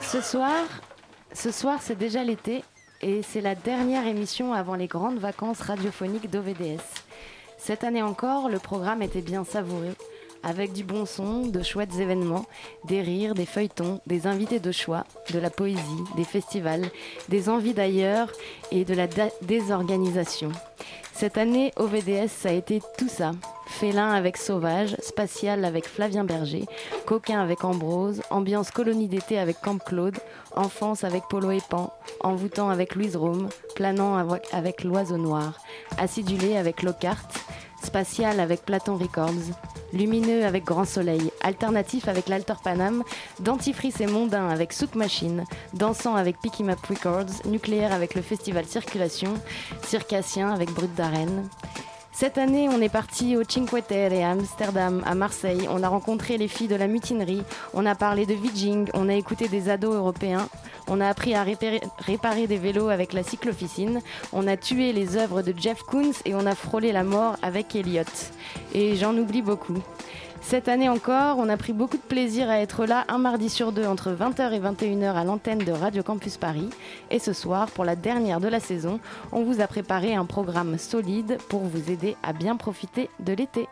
Ce soir, ce soir c'est déjà l'été et c'est la dernière émission avant les grandes vacances radiophoniques d'OVDS. Cette année encore, le programme était bien savoureux, avec du bon son, de chouettes événements, des rires, des feuilletons, des invités de choix, de la poésie, des festivals, des envies d'ailleurs et de la désorganisation. Cette année, OVDS, ça a été tout ça. Félin avec Sauvage, Spatial avec Flavien Berger, Coquin avec Ambrose, Ambiance colonie d'été avec Camp Claude, Enfance avec Polo et Pan, Envoûtant avec Louise Rome, Planant avec L'Oiseau Noir, Acidulé avec Lockhart, Spatial avec Platon Records, Lumineux avec Grand Soleil, Alternatif avec l'Alter Panam, Dentifrice et Mondain avec Souk Machine, Dansant avec Picky Map Records, Nucléaire avec le Festival Circulation, Circassien avec Brut d'Arène. Cette année, on est parti au Cinque Terre, à Amsterdam, à Marseille. On a rencontré les filles de la mutinerie. On a parlé de Viging. On a écouté des ados européens. On a appris à réparer, des vélos avec la cyclofficine. On a tué les œuvres de Jeff Koons et on a frôlé la mort avec Elliot. Et j'en oublie beaucoup. Cette année encore, on a pris beaucoup de plaisir à être là un mardi sur deux entre 20h et 21h à l'antenne de Radio Campus Paris. Et ce soir, pour la dernière de la saison, on vous a préparé un programme solide pour vous aider à bien profiter de l'été.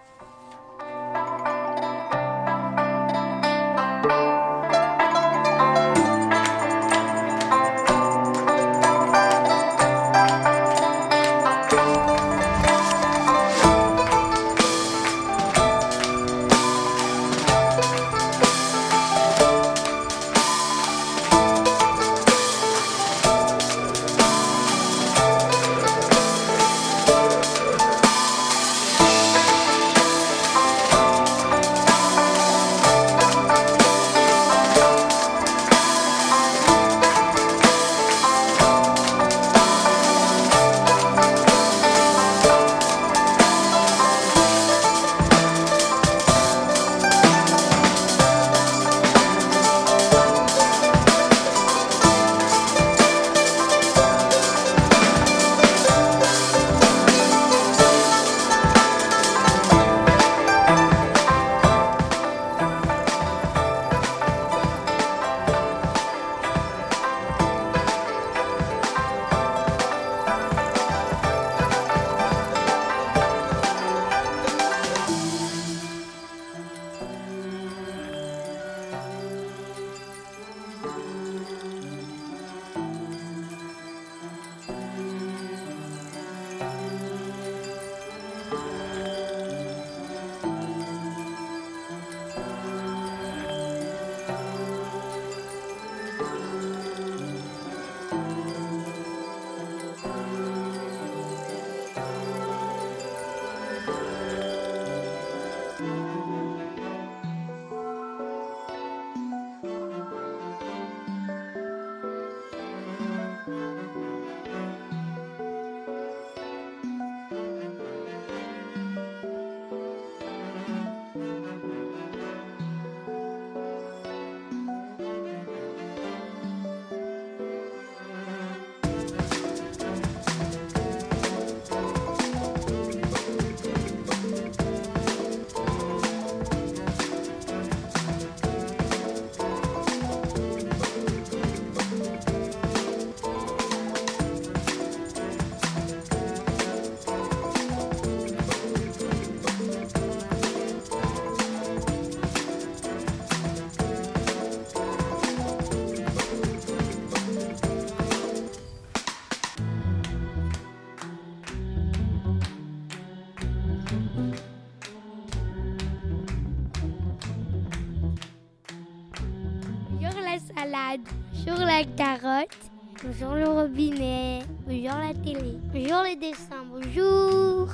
Bonjour le robinet, bonjour la télé, bonjour les dessins, bonjour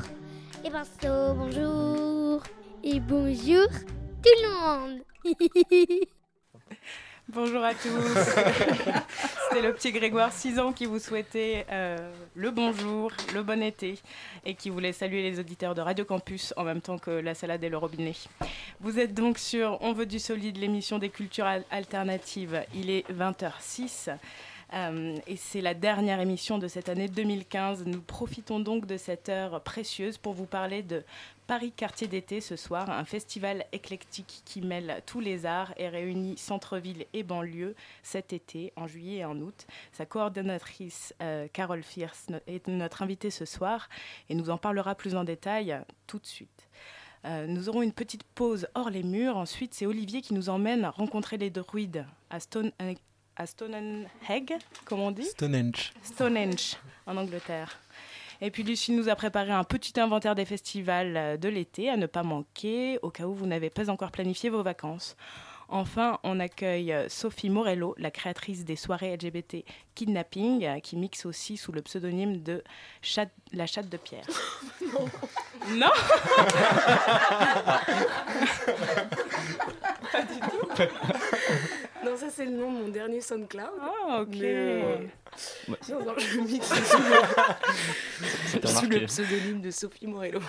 les pinceaux, bonjour et bonjour tout le monde. Bonjour à tous. C'était le petit Grégoire, 6 ans, qui vous souhaitait euh, le bonjour, le bon été et qui voulait saluer les auditeurs de Radio Campus en même temps que la salade et le robinet. Vous êtes donc sur On veut du solide, l'émission des cultures alternatives. Il est 20h06. Euh, et c'est la dernière émission de cette année 2015. Nous profitons donc de cette heure précieuse pour vous parler de Paris Quartier d'été ce soir, un festival éclectique qui mêle tous les arts et réunit centre-ville et banlieue cet été, en juillet et en août. Sa coordonnatrice euh, Carole Fierce est notre invitée ce soir et nous en parlera plus en détail tout de suite. Euh, nous aurons une petite pause hors les murs. Ensuite, c'est Olivier qui nous emmène rencontrer les druides à Stone, à Stonehenge, comme on dit Stonehenge. Stonehenge, en Angleterre. Et puis Lucie nous a préparé un petit inventaire des festivals euh, de l'été à ne pas manquer au cas où vous n'avez pas encore planifié vos vacances. Enfin, on accueille euh, Sophie Morello, la créatrice des soirées LGBT Kidnapping, euh, qui mixe aussi sous le pseudonyme de La chatte de pierre. non Non Pas du tout Non, ça c'est le nom de mon dernier SoundCloud. Ah, ok. Euh, non, non, je mixe sous, le... sous le pseudonyme de Sophie Morello.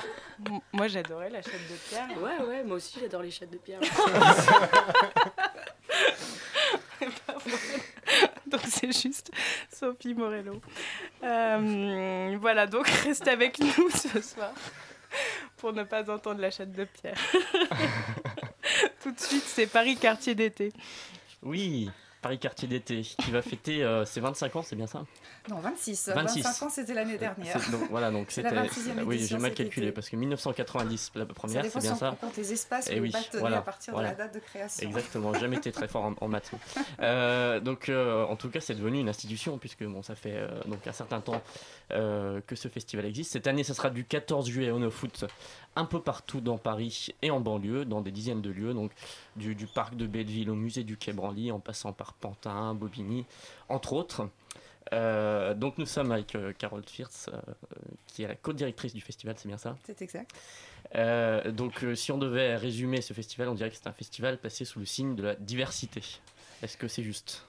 Moi j'adorais la chatte de pierre. Ouais, ouais, moi aussi j'adore les chattes de pierre. donc c'est juste Sophie Morello. Euh, voilà, donc restez avec nous ce soir pour ne pas entendre la chatte de pierre. Tout de suite, c'est Paris quartier d'été. Oui, Paris quartier d'été qui va fêter euh, ses 25 ans, c'est bien ça? Non, 26. 25 ans, c'était l'année dernière. Donc, voilà, donc c'était. Oui, j'ai mal calculé parce que 1990, la première, c'est bien ça. compte les espaces et eh oui, voilà, à partir de la date de création. Exactement, jamais été très fort en, maths. Euh, donc, euh, en tout cas, c'est devenu une institution puisque bon, ça fait donc un certain temps que ce festival existe. Cette année, ça sera du 14 juillet au No Foot un peu partout dans Paris et en banlieue, dans des dizaines de lieux, donc du, parc de Belleville au musée du Quai Branly, en passant par Pantin, Bobigny, entre autres. Euh, donc nous sommes avec euh, Carole Fierce, euh, qui est la co-directrice du festival, c'est bien ça? C'est exact. donc si on devait résumer ce festival, on dirait que c'est un festival placé sous le signe de la diversité. Est-ce que c'est juste?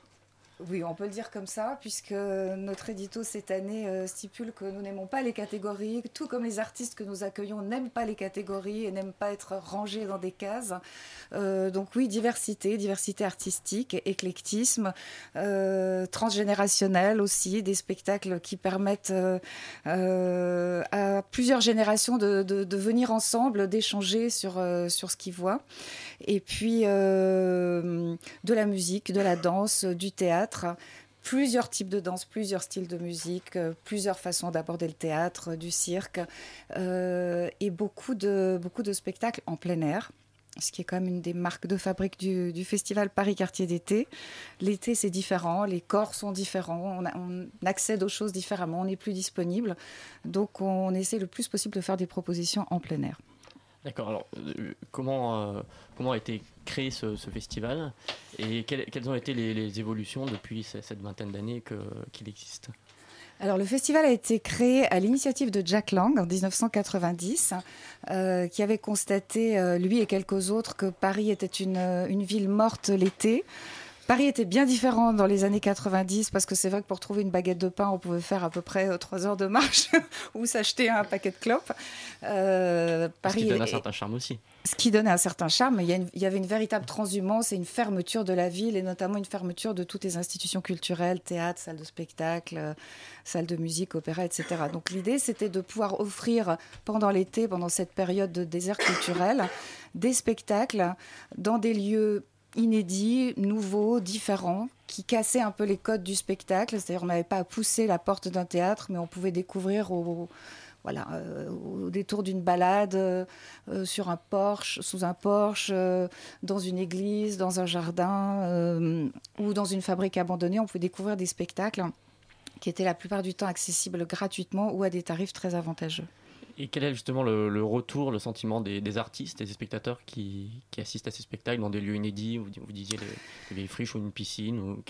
Oui, on peut le dire comme ça, puisque notre édito cette année euh, stipule que nous n'aimons pas les catégories, tout comme les artistes que nous accueillons n'aiment pas les catégories et n'aiment pas être rangés dans des cases. Euh, donc oui, diversité, diversité artistique, éclectisme, euh, transgénérationnel aussi, des spectacles qui permettent à plusieurs générations de, venir ensemble, d'échanger sur, sur ce qu'ils voient. Et puis de la musique, de la danse, du théâtre plusieurs types de danse, plusieurs styles de musique, euh, plusieurs façons d'aborder le théâtre, du cirque, euh, et beaucoup de, beaucoup de spectacles en plein air ce qui est quand même une des marques de fabrique du, festival Paris Quartier d'été. L'été, c'est différent, les corps sont différents, on, on, accède aux choses différemment, on est plus disponible. Donc, on essaie le plus possible de faire des propositions en plein air. D'accord. Alors, euh, comment, euh, comment a été créé ce, festival et quelles, ont été les, évolutions depuis cette vingtaine d'années qu'il existe? Alors, le festival a été créé à l'initiative de Jack Lang en 1990, euh, qui avait constaté, lui et quelques autres, que Paris était une, une ville morte l'été. Paris était bien différent dans les années 90 parce que c'est vrai que pour trouver une baguette de pain, on pouvait faire à peu près euh, trois heures de marche ou s'acheter un paquet de clopes. Euh, Paris ce qui donne un certain charme aussi. Ce qui donnait un certain charme. Il y, avait une véritable transhumance et une fermeture de la ville et notamment une fermeture de toutes les institutions culturelles, théâtre, salles de spectacle, euh, salles de musique, opéra, etc. Donc l'idée, c'était de pouvoir offrir pendant l'été, pendant cette période de désert culturel, des spectacles dans des lieux inédits, nouveaux, différents, qui cassaient un peu les codes du spectacle. C'est-à-dire on n'avait pas à pousser la porte d'un théâtre, mais on pouvait découvrir au, euh, détour d'une balade, euh, sur un porche, sous un porche, euh, dans une église, dans un jardin ou dans une fabrique abandonnée. On pouvait découvrir des spectacles qui étaient la plupart du temps accessibles gratuitement ou à des tarifs très avantageux. Et quel est justement le, retour, le sentiment des, artistes et des spectateurs qui, assistent à ces spectacles dans des lieux inédits Vous, vous disiez les, les friches ou une piscine ou,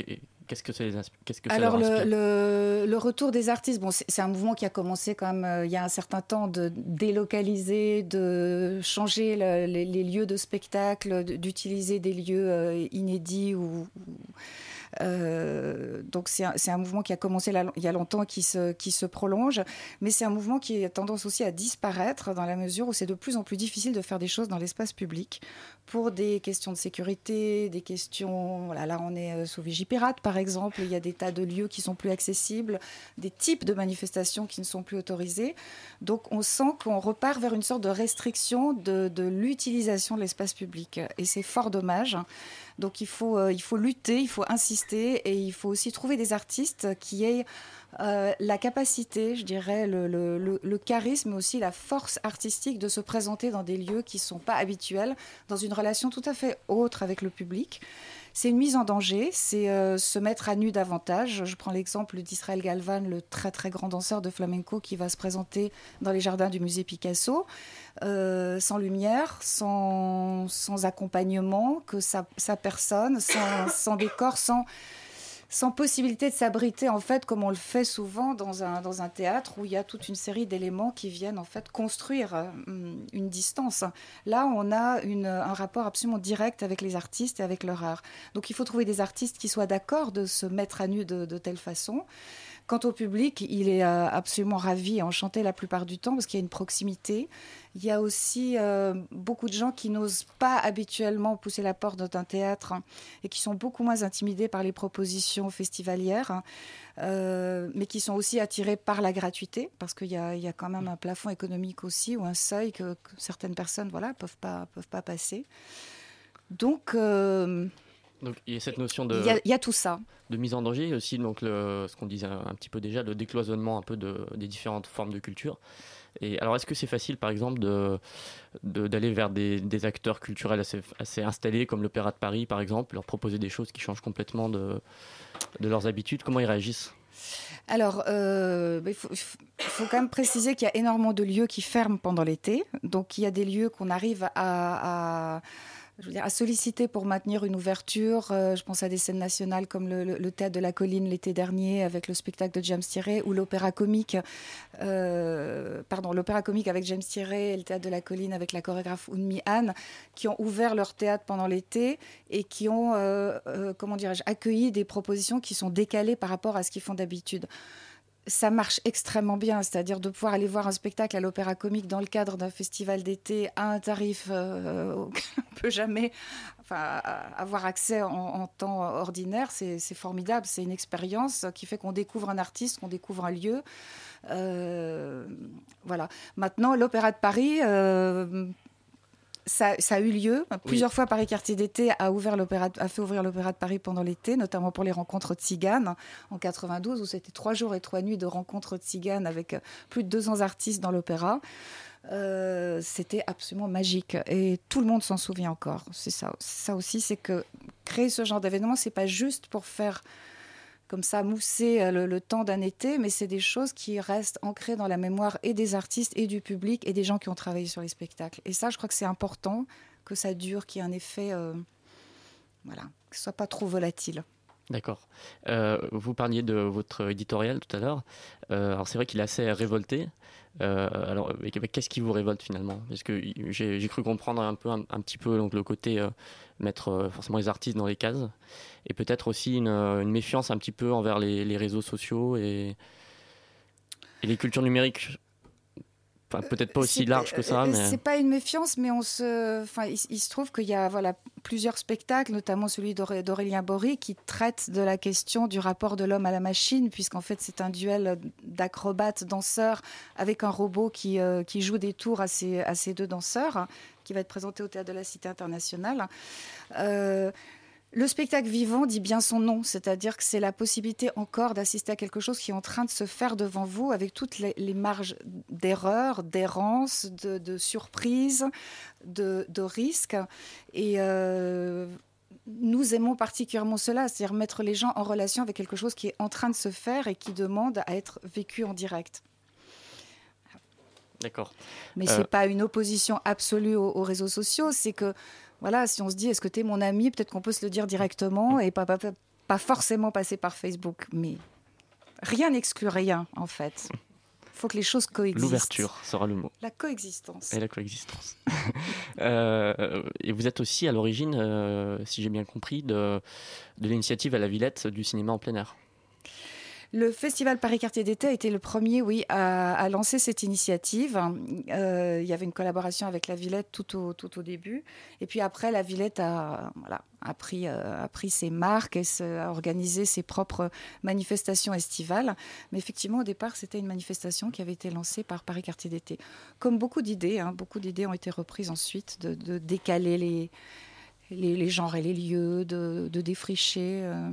Qu'est-ce que, c'est qu'est-ce que Alors, le, le, retour des artistes, bon, c'est, un mouvement qui a commencé quand même euh, il y a un certain temps de délocaliser, de changer les, lieux de spectacle, d'utiliser des lieux euh, inédits ou donc c'est un, mouvement qui a commencé il y a longtemps, qui se, qui se prolonge, mais c'est un mouvement qui a tendance aussi à disparaître dans la mesure où c'est de plus en plus difficile de faire des choses dans l'espace public pour des questions de sécurité, des questions... Voilà, là on est euh, sous Vigipirate par exemple, il y a des tas de lieux qui sont plus accessibles, des types de manifestations qui ne sont plus autorisées. Donc on sent qu'on repart vers une sorte de restriction de l'utilisation de l'espace public. Et c'est fort dommage. Donc il faut, euh, il faut lutter, il faut insister et il faut aussi trouver des artistes qui aient euh, la capacité, je dirais, le, le, le, charisme, mais aussi la force artistique de se présenter dans des lieux qui ne sont pas habituels, dans une relation tout à fait autre avec le public. C'est une mise en danger, c'est euh, se mettre à nu davantage. Je prends l'exemple d'Israël Galvan, le très très grand danseur de flamenco qui va se présenter dans les jardins du musée Picasso, euh, sans lumière, sans, accompagnement, que sa, personne, sans décor, sans sans possibilité de s'abriter en fait comme on le fait souvent dans un, dans un théâtre où il y a toute une série d'éléments qui viennent en fait construire euh, une distance. Là, on a un rapport absolument direct avec les artistes et avec leur art. Donc il faut trouver des artistes qui soient d'accord de se mettre à nu de, de telle façon. Quant au public, il est euh, absolument ravi et enchanté la plupart du temps parce qu'il y a une proximité. Il y a aussi euh, beaucoup de gens qui n'osent pas habituellement pousser la porte d'un théâtre hein, et qui sont beaucoup moins intimidés par les propositions festivalières, hein, euh, mais qui sont aussi attirés par la gratuité parce qu'il y, a quand même un plafond économique aussi ou un seuil que, certaines personnes voilà peuvent pas peuvent pas passer. Donc donc il y a cette notion de. Il y a, tout ça. De mise en danger, aussi donc le, ce qu'on disait un, petit peu déjà, le décloisonnement un peu de, des différentes formes de culture. Et alors, est-ce que c'est facile, par exemple, de, d'aller vers des, des, acteurs culturels assez, assez installés, comme l'Opéra de Paris, par exemple, leur proposer des choses qui changent complètement de, de leurs habitudes? Comment ils réagissent? Alors, euh, il faut, faut, quand même préciser qu'il y a énormément de lieux qui ferment pendant l'été. Donc, il y a des lieux qu'on arrive à, à je veux dire, à solliciter pour maintenir une ouverture. Euh, je pense à des scènes nationales comme le, Théâtre de la Colline l'été dernier avec le spectacle de James Thierry ou l'opéra comique, euh, pardon, l'opéra comique avec James Thierry et le Théâtre de la Colline avec la chorégraphe Unmi Han, qui ont ouvert leur théâtre pendant l'été et qui ont, euh, comment dirais-je, accueilli des propositions qui sont décalées par rapport à ce qu'ils font d'habitude ça marche extrêmement bien, c'est-à-dire de pouvoir aller voir un spectacle à l'Opéra Comique dans le cadre d'un festival d'été à un tarif euh, auquel on ne peut jamais avoir accès en, temps ordinaire, c'est formidable. C'est une expérience qui fait qu'on découvre un artiste, qu'on découvre un lieu. Euh, voilà. Maintenant, l'Opéra de Paris, euh, ça, a eu lieu. Plusieurs fois, Paris Quartier d'été a, ouvert a fait ouvrir l'Opéra de Paris pendant l'été, notamment pour les rencontres tziganes en 92, où c'était trois jours et trois nuits de rencontres de tziganes avec euh, plus de 200 artistes dans l'opéra. Euh, c'était absolument magique et tout le monde s'en souvient encore. C'est ça, ça aussi, c'est que créer ce genre d'événement, c'est pas juste pour faire comme ça mousser euh, le, temps d'un été, mais c'est des choses qui restent ancrées dans la mémoire et des artistes et du public et des gens qui ont travaillé sur les spectacles. Et ça, je crois que c'est important que ça dure, qu'il y ait un effet, euh, voilà, que ce soit pas trop volatile. D'accord. Euh, vous parliez de votre éditorial tout à l'heure. alors c'est vrai qu'il est assez révolté. alors qu'est-ce qui vous révolte finalement? Parce que j'ai cru comprendre un peu un, petit peu donc le côté mettre euh, forcément les artistes dans les cases, et peut-être aussi une, euh, méfiance un petit peu envers les, réseaux sociaux et, les cultures numériques peut-être pas aussi large que ça. Euh, mais... C'est pas une méfiance, mais on se, enfin, il, se trouve qu'il y a voilà plusieurs spectacles, notamment celui d'Aurélien Bory, qui traite de la question du rapport de l'homme à la machine, puisqu'en fait c'est un duel d'acrobates danseurs avec un robot qui, qui joue des tours à ces, à ces deux danseurs qui va être présenté au Théâtre de la Cité internationale. Euh, le spectacle vivant dit bien son nom, c'est-à-dire que c'est la possibilité encore d'assister à quelque chose qui est en train de se faire devant vous avec toutes les, marges d'erreur, d'errance, de, surprise, de, risque. Et euh, nous aimons particulièrement cela, c'est-à-dire mettre les gens en relation avec quelque chose qui est en train de se faire et qui demande à être vécu en direct. D'accord. Mais Euh, c'est pas une opposition absolue aux, aux réseaux sociaux. C'est que, voilà, si on se dit, est-ce que tu es mon ami, peut-être qu'on peut se le dire directement et pas, pas, pas- forcément passer par Facebook. Mais rien n'exclut rien, en fait. Il faut que les choses coexistent. L'ouverture sera le mot. La coexistence. Et la coexistence. Euh, et vous êtes aussi à l'origine, euh, si j'ai bien compris, de, de l'initiative à la Villette du cinéma en plein air. Le Festival Paris Quartier d'été a été le premier, oui, à, lancer cette initiative. Euh, il y avait une collaboration avec la Villette tout au, tout au début. Et puis après, la Villette a, voilà, a, pris, euh, a pris ses marques et a organisé ses propres manifestations estivales. Mais effectivement, au départ, c'était une manifestation qui avait été lancée par Paris Quartier d'été. Comme beaucoup d'idées, hein, beaucoup d'idées ont été reprises ensuite, de, décaler les, les, genres et les lieux, de, de défricher. euh,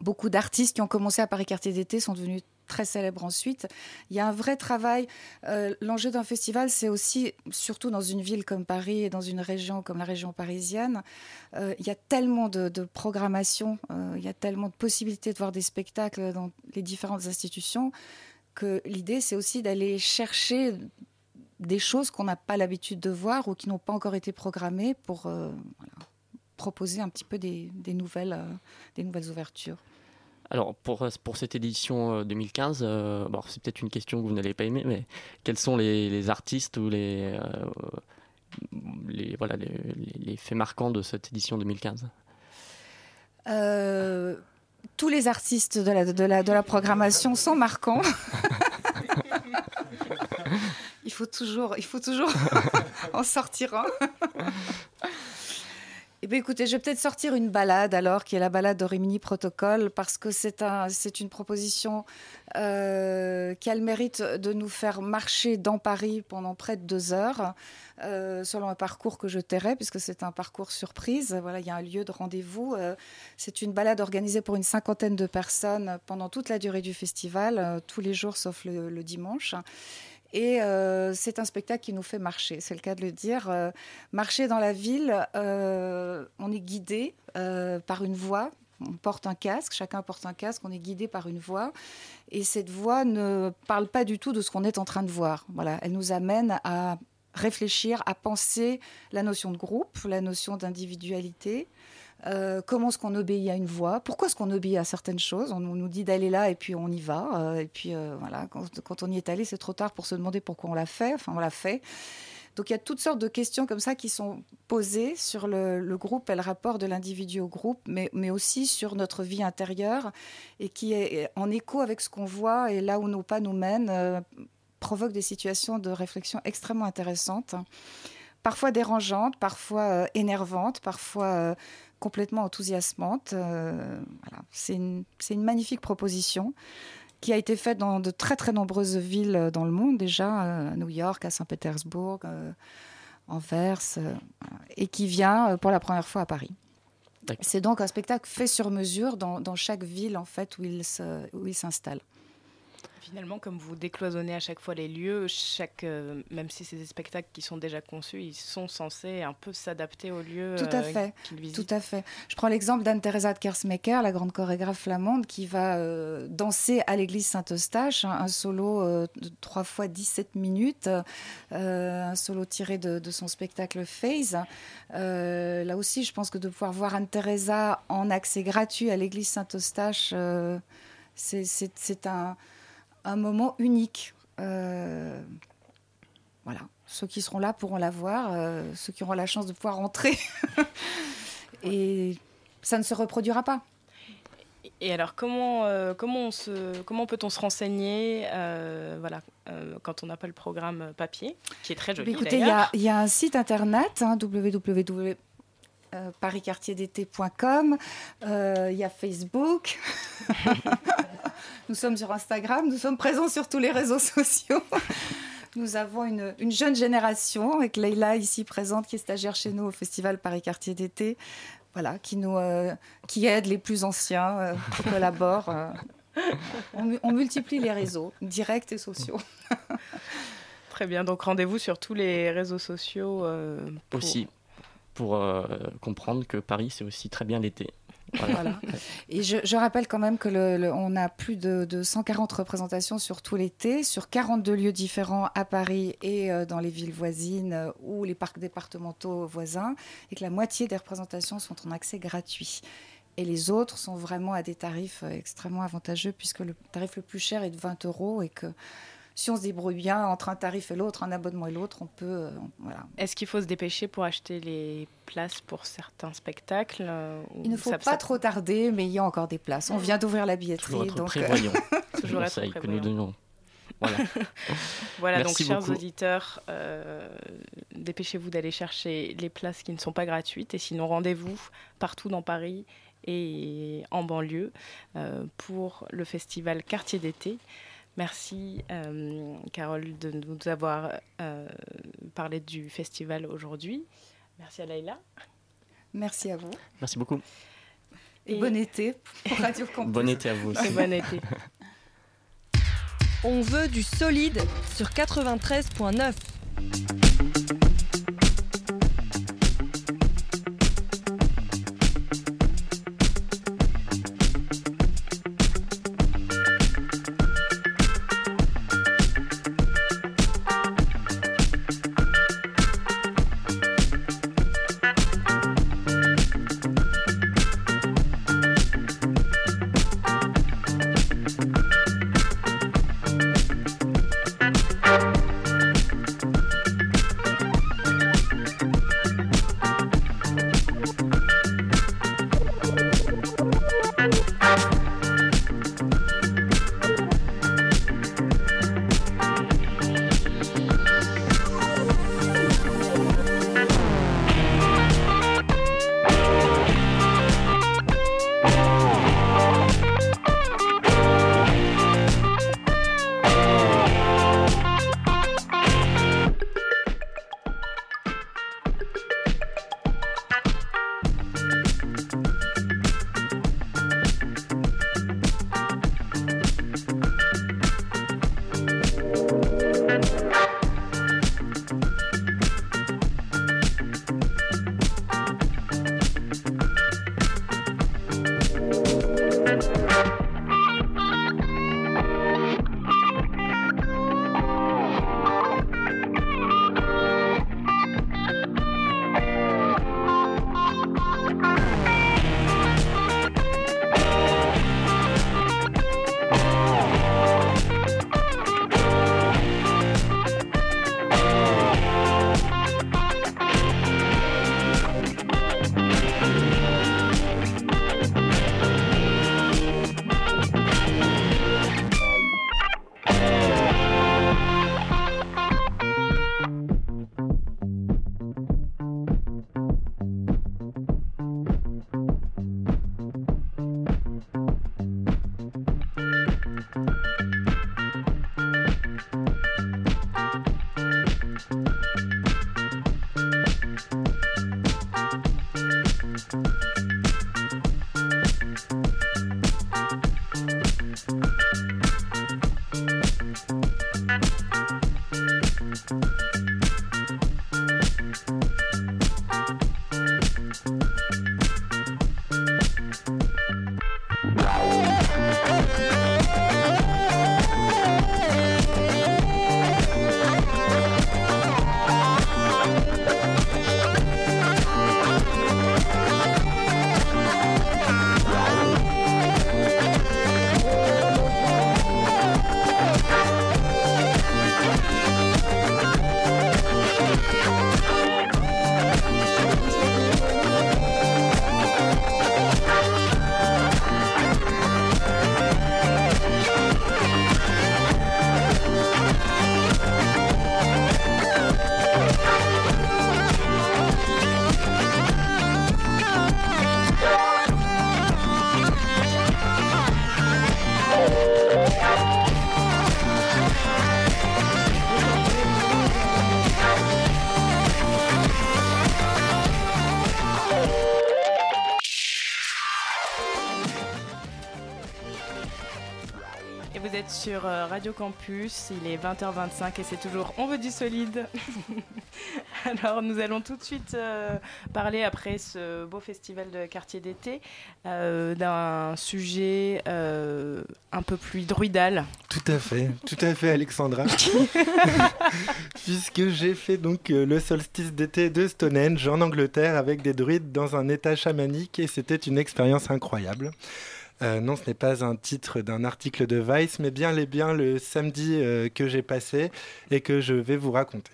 beaucoup d'artistes qui ont commencé à Paris Quartier d'été sont devenus très célèbres ensuite. Il y a un vrai travail. Euh, L'enjeu d'un festival, c'est aussi, surtout dans une ville comme Paris et dans une région comme la région parisienne, euh, il y a tellement de, de programmation, euh, il y a tellement de possibilités de voir des spectacles dans les différentes institutions que l'idée, c'est aussi d'aller chercher des choses qu'on n'a pas l'habitude de voir ou qui n'ont pas encore été programmées pour proposer un petit peu des, des nouvelles, euh, des nouvelles ouvertures. Alors, pour, pour cette édition euh, 2015, euh, bon, c'est peut-être une question que vous n'allez pas aimer, mais quels sont les, les artistes ou les, euh, les, voilà, les, les- les faits marquants de cette édition 2015 Euh, tous les artistes de la, de, la, de la programmation sont marquants. il faut toujours, il faut toujours en sortir un. Eh écoutez, je vais peut-être sortir une balade alors, qui est la balade de Rimini Protocole, parce que c'est un, c'est une proposition euh, qui a le mérite de nous faire marcher dans Paris pendant près de deux heures, euh, selon un parcours que je tairai, puisque c'est un parcours surprise. Voilà, il y a un lieu de rendez-vous. Euh, c'est une balade organisée pour une cinquantaine de personnes pendant toute la durée du festival, tous les jours sauf le dimanche. Et euh, c'est un spectacle qui nous fait marcher, c'est le cas de le dire. Euh, marcher dans la ville, euh, on est guidé par une voix. On porte un casque, chacun porte un casque, on est guidé par une voix. Et cette voix ne parle pas du tout de ce qu'on est en train de voir. Voilà, elle nous amène à réfléchir, à penser la notion de groupe, la notion d'individualité. Euh, comment est-ce qu'on obéit à une voix? Pourquoi est-ce qu'on obéit à certaines choses? On, nous dit d'aller là et puis on y va. euh, et puis euh, voilà, quand, on y est allé, c'est trop tard pour se demander pourquoi on l'a fait. Enfin, on l'a fait. Donc il y a toutes sortes de questions comme ça qui sont posées sur le, le groupe et le rapport de l'individu au groupe, mais, mais aussi sur notre vie intérieure et qui est en écho avec ce qu'on voit et là où nos pas nous mènent, provoque des situations de réflexion extrêmement intéressantes, parfois dérangeantes, parfois énervantes, parfois complètement enthousiasmantes. Euh, voilà. C'est une, une magnifique proposition qui a été faite dans de très très nombreuses villes dans le monde déjà, euh, à New York, à Saint-Pétersbourg, euh, Anvers, euh, et qui vient pour la première fois à Paris. C'est donc un spectacle fait sur mesure dans, dans chaque ville en fait où il s'installe. Finalement, comme vous décloisonnez à chaque fois les lieux, chaque, euh, même si c'est des spectacles qui sont déjà conçus, ils sont censés un peu s'adapter aux lieux Tout à euh, fait. qu'ils visitent. Tout à fait. Je prends l'exemple d'Anne-Theresa de Kersmaker, la grande chorégraphe flamande, qui va euh, danser à l'église Saint-Eustache, un, un solo de 3 fois 17 minutes, un solo tiré de, de son spectacle Phase. Là aussi, je pense que de pouvoir voir Anne-Theresa en accès gratuit à l'église Saint-Eustache, euh, c'est un, un moment unique. Euh, voilà. Ceux qui seront là pourront la voir, euh, ceux qui auront la chance de pouvoir entrer. Et ça ne se reproduira pas. Et alors, comment, euh, comment, on se, comment peut-on se renseigner euh, voilà, euh, quand on n'a pas le programme papier, qui est très joli Mais écoutez, il y, a- il y a un site internet, hein, www.parisquartierdété.com. Euh, Il y a Facebook. nous sommes sur Instagram. Nous sommes présents sur tous les réseaux sociaux. Nous avons une, une jeune génération, avec Leïla ici présente, qui est stagiaire chez nous au Festival Paris Quartier d'été, voilà, qui, nous, euh, qui aide les plus anciens, euh, qui collaborent. euh. on, mu- on multiplie les réseaux, directs et sociaux. Très bien, donc rendez-vous sur tous les réseaux sociaux. euh, pour- Aussi, pour euh, comprendre que Paris, c'est aussi très bien l'été. Voilà. Et je, rappelle quand même que on a plus de, de, 140 représentations sur tout l'été, sur 42 lieux différents à Paris et euh, dans les villes voisines euh, ou les parcs départementaux voisins, et que la moitié des représentations sont en accès gratuit. Et les autres sont vraiment à des tarifs extrêmement avantageux, puisque le tarif le plus cher est de 20 euros et que si on se débrouille bien entre un tarif et l'autre, un abonnement et l'autre, on peut. Euh, voilà. Est-ce qu'il faut se dépêcher pour acheter les places pour certains spectacles euh, Il ne faut ça, pas ça... trop tarder, mais il y a encore des places. On vient d'ouvrir la billetterie. Toujours être donc prévoyant. Toujours être prévoyant. que nous donnons. Voilà, voilà donc chers beaucoup. auditeurs, euh, dépêchez-vous d'aller chercher les places qui ne sont pas gratuites et sinon rendez-vous partout dans Paris et en banlieue euh, pour le festival Quartier d'été. Merci euh, Carole de nous avoir euh, parlé du festival aujourd'hui. Merci à Laïla. Merci à vous. Merci beaucoup. Et, et bon été pour Radio Campus. Bon été à vous aussi. Et bon été. On veut du solide sur 93.9. sur euh, Radio Campus, il est 20h25 et c'est toujours On veut du solide. Alors nous allons tout de suite euh, parler après ce beau festival de quartier d'été euh, d'un sujet un peu plus druidal. Tout à fait, tout à fait Alexandra. Puisque j'ai fait donc le solstice d'été de Stonehenge en Angleterre avec des druides dans un état chamanique et c'était une expérience incroyable. Euh, non, ce n'est pas un titre d'un article de Vice, mais bien les bien le samedi euh, que j'ai passé et que je vais vous raconter.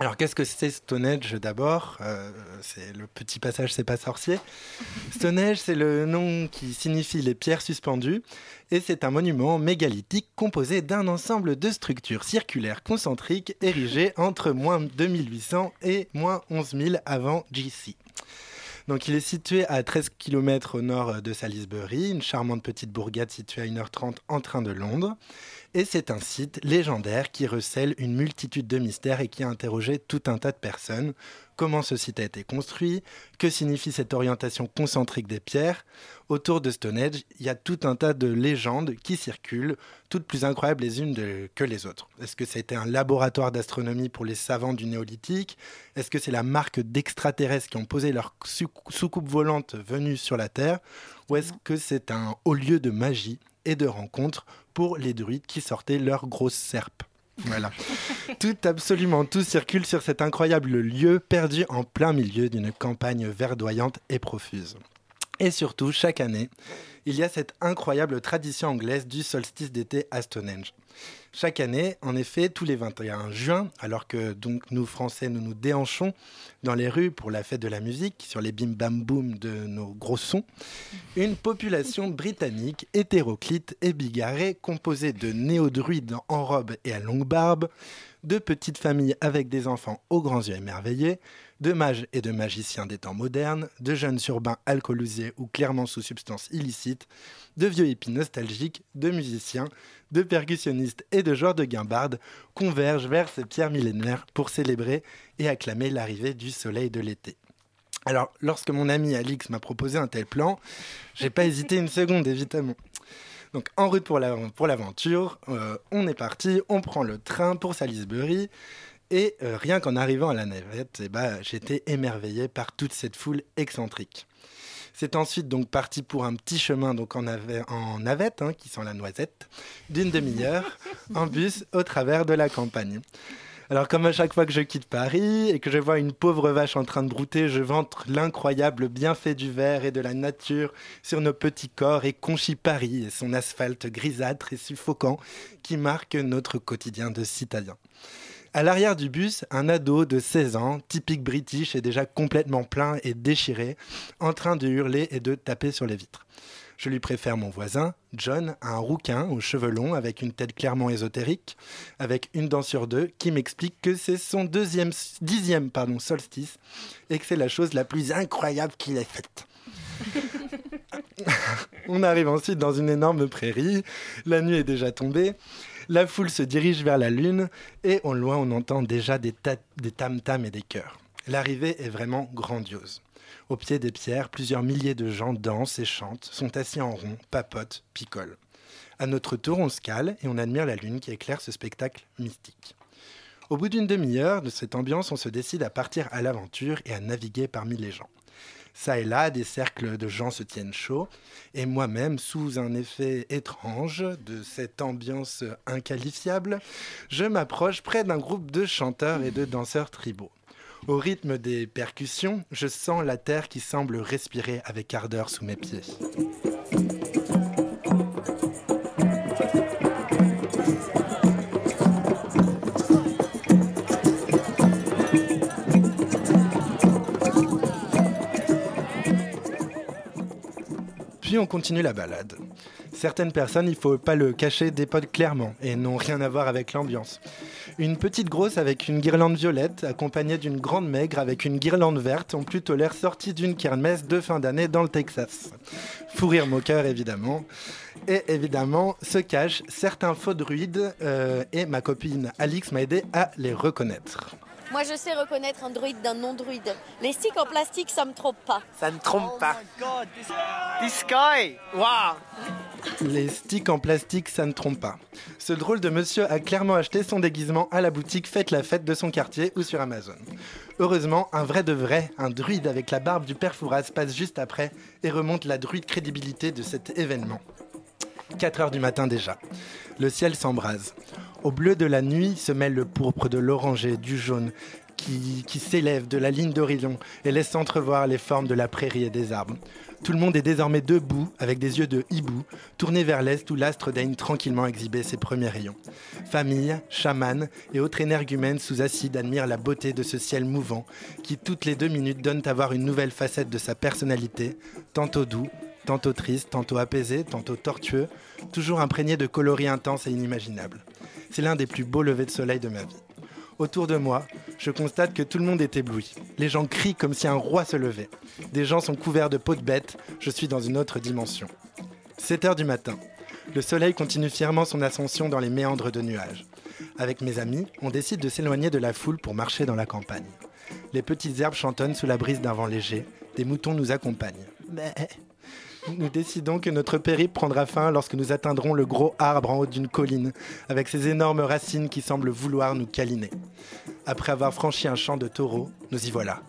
Alors, qu'est-ce que c'est Stonehenge d'abord? Euh, C'est le petit passage, c'est pas sorcier. Stonehenge, c'est le nom qui signifie les pierres suspendues, et c'est un monument mégalithique composé d'un ensemble de structures circulaires concentriques érigées entre moins 2800 et moins 11 000 avant JC. Donc il est situé à 13 km au nord de Salisbury, une charmante petite bourgade située à 1h30 en train de Londres. Et c'est un site légendaire qui recèle une multitude de mystères et qui a interrogé tout un tas de personnes. Comment ce site a été construit? Que signifie cette orientation concentrique des pierres? Autour de Stonehenge, il y a tout un tas de légendes qui circulent, toutes plus incroyables les unes que les autres. Est-ce que c'était un laboratoire d'astronomie pour les savants du néolithique? Est-ce que c'est la marque d'extraterrestres qui ont posé leur soucoupe volante venue sur la Terre? Ou est-ce que c'est un haut lieu de magie et de rencontres pour les druides qui sortaient leurs grosses serpes. Voilà. tout, absolument tout circule sur cet incroyable lieu perdu en plein milieu d'une campagne verdoyante et profuse. Et surtout, chaque année, il y a cette incroyable tradition anglaise du solstice d'été à Stonehenge. Chaque année, en effet, tous les 21 juin, alors que donc nous Français nous nous déhanchons dans les rues pour la fête de la musique, sur les bim bam boum de nos gros sons, une population britannique hétéroclite et bigarrée, composée de néo-druides en robe et à longue barbe, de petites familles avec des enfants aux grands yeux émerveillés, de mages et de magiciens des temps modernes, de jeunes urbains alcoolisés ou clairement sous substances illicites, de vieux hippies nostalgiques, de musiciens, de percussionnistes et de joueurs de guimbarde convergent vers ces pierres millénaires pour célébrer et acclamer l'arrivée du soleil de l'été. Alors, lorsque mon ami Alix m'a proposé un tel plan, j'ai pas hésité une seconde, évidemment. Donc, en route pour l'aventure, euh, on est parti, on prend le train pour Salisbury. Et euh, rien qu'en arrivant à la navette, eh ben, j'étais émerveillé par toute cette foule excentrique. C'est ensuite donc parti pour un petit chemin donc en, navette, hein, qui sent la noisette, d'une demi-heure, en bus au travers de la campagne. Alors comme à chaque fois que je quitte Paris et que je vois une pauvre vache en train de brouter, je vante l'incroyable bienfait du verre et de la nature sur nos petits corps et conchis Paris et son asphalte grisâtre et suffocant qui marque notre quotidien de citadin. À l'arrière du bus, un ado de 16 ans, typique british et déjà complètement plein et déchiré, en train de hurler et de taper sur les vitres. Je lui préfère mon voisin, John, un rouquin aux cheveux longs avec une tête clairement ésotérique, avec une dent sur deux, qui m'explique que c'est son deuxième, dixième pardon, solstice et que c'est la chose la plus incroyable qu'il ait faite. On arrive ensuite dans une énorme prairie, la nuit est déjà tombée, la foule se dirige vers la lune et au loin on entend déjà des, des tam-tams et des chœurs. L'arrivée est vraiment grandiose. Au pied des pierres, plusieurs milliers de gens dansent et chantent, sont assis en rond, papotent, picolent. À notre tour, on se cale et on admire la lune qui éclaire ce spectacle mystique. Au bout d'une demi-heure de cette ambiance, on se décide à partir à l'aventure et à naviguer parmi les gens. Ça et là, des cercles de gens se tiennent chaud, et moi-même, sous un effet étrange de cette ambiance inqualifiable, je m'approche près d'un groupe de chanteurs et de danseurs tribaux. Au rythme des percussions, je sens la terre qui semble respirer avec ardeur sous mes pieds. on continue la balade. Certaines personnes, il faut pas le cacher, dépotent clairement et n'ont rien à voir avec l'ambiance. Une petite grosse avec une guirlande violette, accompagnée d'une grande maigre avec une guirlande verte, ont plutôt l'air sorties d'une kermesse de fin d'année dans le Texas. Fou rire moqueur, évidemment. Et évidemment, se cachent certains faux druides, euh, et ma copine Alix m'a aidé à les reconnaître. Moi, je sais reconnaître un druide d'un non-druide. Les sticks en plastique, ça me trompe pas. Ça ne trompe pas. This guy Wow Les sticks en plastique, ça ne trompe pas. Ce drôle de monsieur a clairement acheté son déguisement à la boutique Faites la fête de son quartier ou sur Amazon. Heureusement, un vrai de vrai, un druide avec la barbe du père Fouras passe juste après et remonte la druide crédibilité de cet événement. 4 heures du matin déjà. Le ciel s'embrase. Au bleu de la nuit se mêle le pourpre de l'oranger, du jaune, qui, s'élève de la ligne d'horizon et laisse entrevoir les formes de la prairie et des arbres. Tout le monde est désormais debout, avec des yeux de hibou, tourné vers l'est où l'astre daigne tranquillement exhiber ses premiers rayons. Famille, chamanes et autres énergumènes sous acide admirent la beauté de ce ciel mouvant, qui toutes les deux minutes donne à voir une nouvelle facette de sa personnalité, tantôt doux, tantôt triste, tantôt apaisé, tantôt tortueux, toujours imprégné de coloris intenses et inimaginables. C'est l'un des plus beaux levers de soleil de ma vie. Autour de moi, je constate que tout le monde est ébloui. Les gens crient comme si un roi se levait. Des gens sont couverts de peau de bête. Je suis dans une autre dimension. 7 heures du matin. Le soleil continue fièrement son ascension dans les méandres de nuages. Avec mes amis, on décide de s'éloigner de la foule pour marcher dans la campagne. Les petites herbes chantonnent sous la brise d'un vent léger. Des moutons nous accompagnent. Nous décidons que notre périple prendra fin lorsque nous atteindrons le gros arbre en haut d'une colline, avec ses énormes racines qui semblent vouloir nous câliner. Après avoir franchi un champ de taureaux, nous y voilà.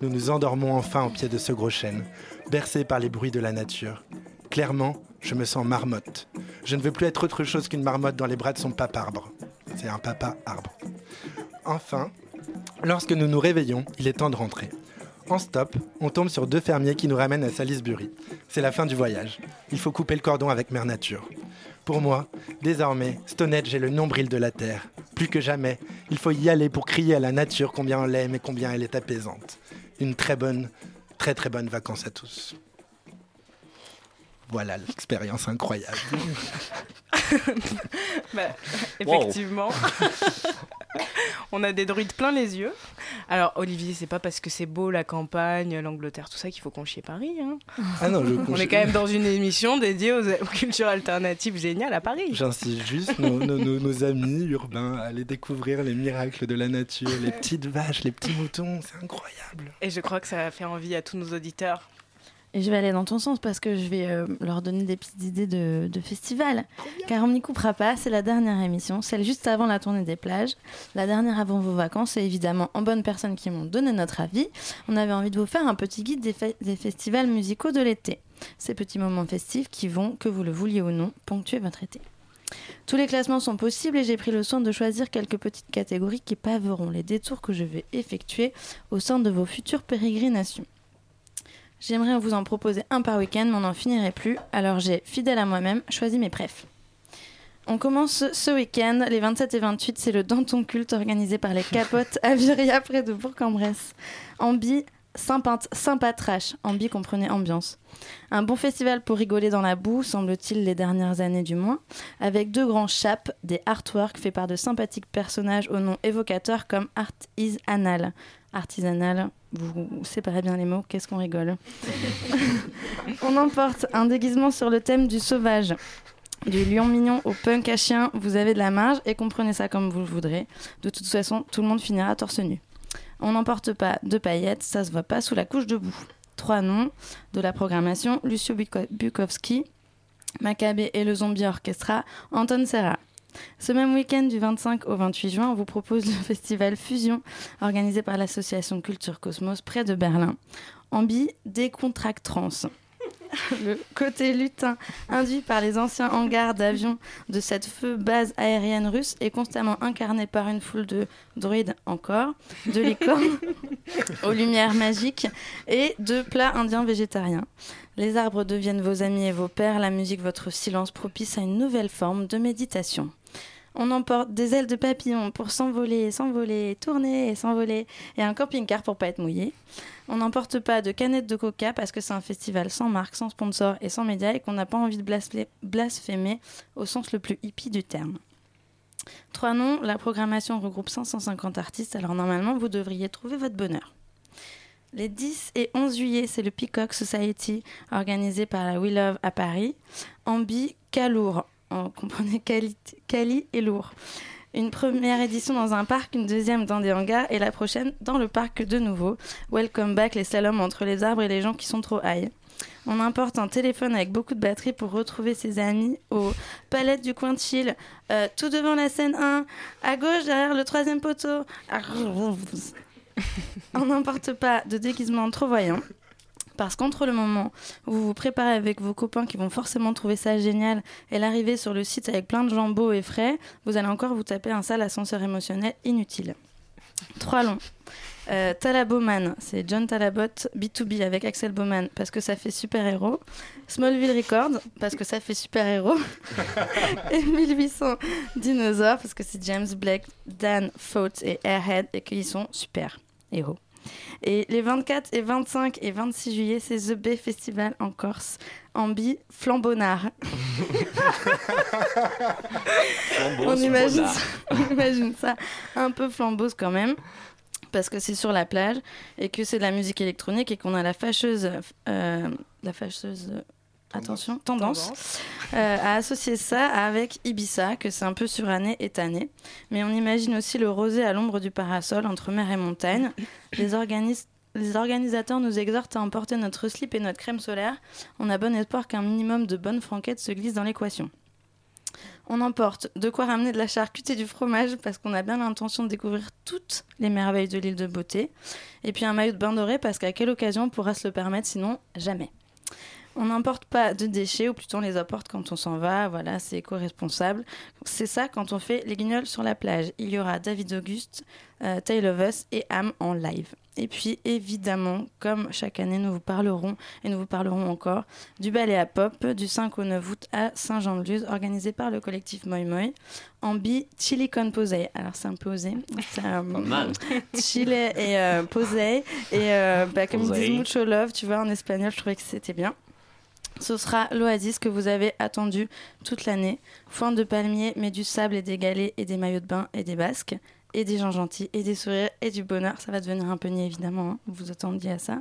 Nous nous endormons enfin au pied de ce gros chêne, bercés par les bruits de la nature. Clairement, je me sens marmotte. Je ne veux plus être autre chose qu'une marmotte dans les bras de son papa arbre. C'est un papa arbre. Enfin, lorsque nous nous réveillons, il est temps de rentrer. En stop, on tombe sur deux fermiers qui nous ramènent à Salisbury. C'est la fin du voyage. Il faut couper le cordon avec Mère Nature. Pour moi, désormais, Stonehenge est le nombril de la Terre. Plus que jamais, il faut y aller pour crier à la nature combien on l'aime et combien elle est apaisante. Une très bonne, très très bonne vacances à tous. Voilà l'expérience incroyable. Bah, effectivement. on a des druides plein les yeux. Alors, Olivier, c'est pas parce que c'est beau la campagne, l'Angleterre, tout ça qu'il faut qu'on chie Paris. Hein. Ah non, je on est quand même dans une émission dédiée aux, aux cultures alternatives géniales à Paris. J'insiste juste nos, nos- nos- nos amis urbains à aller découvrir les miracles de la nature, les petites vaches, les petits moutons, c'est incroyable. Et je crois que ça va faire envie à tous nos auditeurs. Et je vais aller dans ton sens parce que je vais euh, leur donner des petites idées de, de festival. Car on n'y coupera pas, c'est la dernière émission, celle juste avant la tournée des plages, la dernière avant vos vacances. Et évidemment, en bonne personne qui m'ont donné notre avis, on avait envie de vous faire un petit guide des, des festivals musicaux de l'été. Ces petits moments festifs qui vont, que vous le vouliez ou non, ponctuer votre été. Tous les classements sont possibles et j'ai pris le soin de choisir quelques petites catégories qui paveront les détours que je vais effectuer au sein de vos futures pérégrinations. J'aimerais vous en proposer un par week-end, mais on n'en finirait plus. Alors j'ai, fidèle à moi-même, choisi mes prefs. On commence ce week-end, les 27 et 28, c'est le Danton Culte organisé par les Capotes à Viria, près de Bourg-en-Bresse. Ambi, Saint-Patrache. Ambi comprenait ambiance. Un bon festival pour rigoler dans la boue, semble-t-il les dernières années du moins, avec deux grands chapes, des artworks faits par de sympathiques personnages au nom évocateur comme Art is Anal. Artisanal, vous séparez bien les mots, qu'est-ce qu'on rigole. On emporte un déguisement sur le thème du sauvage. Du lion mignon au punk à chien, vous avez de la marge et comprenez ça comme vous le voudrez. De toute façon, tout le monde finira torse nu. On n'emporte pas de paillettes, ça se voit pas sous la couche de boue. Trois noms de la programmation Lucio Buko- Bukowski, Maccabée et le Zombie Orchestra, Anton Serra. Ce même week-end du 25 au 28 juin, on vous propose le festival Fusion, organisé par l'association Culture Cosmos près de Berlin. Ambi décontractrance. Le côté lutin induit par les anciens hangars d'avions de cette feu base aérienne russe est constamment incarné par une foule de druides encore, de licornes aux lumières magiques et de plats indiens végétariens. Les arbres deviennent vos amis et vos pères, la musique votre silence propice à une nouvelle forme de méditation. On emporte des ailes de papillon pour s'envoler, s'envoler, tourner s'envoler, et un camping-car pour pas être mouillé. On n'emporte pas de canettes de coca parce que c'est un festival sans marque, sans sponsor et sans médias et qu'on n'a pas envie de blasphé- blasphémer au sens le plus hippie du terme. Trois noms, la programmation regroupe 550 artistes, alors normalement vous devriez trouver votre bonheur. Les 10 et 11 juillet, c'est le Peacock Society organisé par la We Love à Paris. Ambi, Calour. On comprenait Cali, Cali et lourd. Une première édition dans un parc, une deuxième dans des hangars et la prochaine dans le parc de nouveau. Welcome back les slaloms entre les arbres et les gens qui sont trop high. On importe un téléphone avec beaucoup de batterie pour retrouver ses amis aux palettes du coin de chill, euh, tout devant la scène 1, à gauche derrière le troisième poteau. On n'importe pas de déguisement trop voyant. Parce qu'entre le moment où vous vous préparez avec vos copains qui vont forcément trouver ça génial et l'arrivée sur le site avec plein de gens beaux et frais, vous allez encore vous taper un sale ascenseur émotionnel inutile. Trois longs. Euh, Talaboman, c'est John Talabot, B2B avec Axel Bowman parce que ça fait super-héros. Smallville Records parce que ça fait super-héros. et 1800 Dinosaures parce que c'est James Blake, Dan Fault et Airhead et qu'ils sont super-héros. Et les 24 et 25 et 26 juillet, c'est The Bay Festival en Corse, en bi flambonnard. on, imagine ça, on imagine ça. Un peu flambose quand même parce que c'est sur la plage et que c'est de la musique électronique et qu'on a la fâcheuse, euh, la fâcheuse, attention, tendance, euh, à associer ça avec Ibiza, que c'est un peu suranné et tanné. Mais on imagine aussi le rosé à l'ombre du parasol entre mer et montagne. Les organisateurs nous exhortent à emporter notre slip et notre crème solaire. On a bon espoir qu'un minimum de bonnes franquettes se glisse dans l'équation. On emporte de quoi ramener de la charcuterie et du fromage parce qu'on a bien l'intention de découvrir toutes les merveilles de l'île de beauté. Et puis un maillot de bain doré parce qu'à quelle occasion on pourra se le permettre sinon jamais. On n'emporte pas de déchets, ou plutôt on les apporte quand on s'en va. Voilà, c'est éco-responsable. C'est ça quand on fait les guignols sur la plage. Il y aura David Auguste, euh, Tale of Us et Am en live. Et puis évidemment, comme chaque année, nous vous parlerons et nous vous parlerons encore du ballet à pop du 5 au 9 août à Saint-Jean-de-Luz, organisé par le collectif Moi Moi, en bi Chili con posé. Alors c'est un peu osé. C'est Pas mal. Chile et euh, posé. Et euh, bah, comme ils disent mucho love, tu vois, en espagnol, je trouvais que c'était bien. Ce sera l'oasis que vous avez attendu toute l'année. Foin de palmiers, mais du sable et des galets et des maillots de bain et des basques. Et des gens gentils et des sourires et du bonheur. Ça va devenir un peu niais évidemment. hein. Vous attendiez à ça.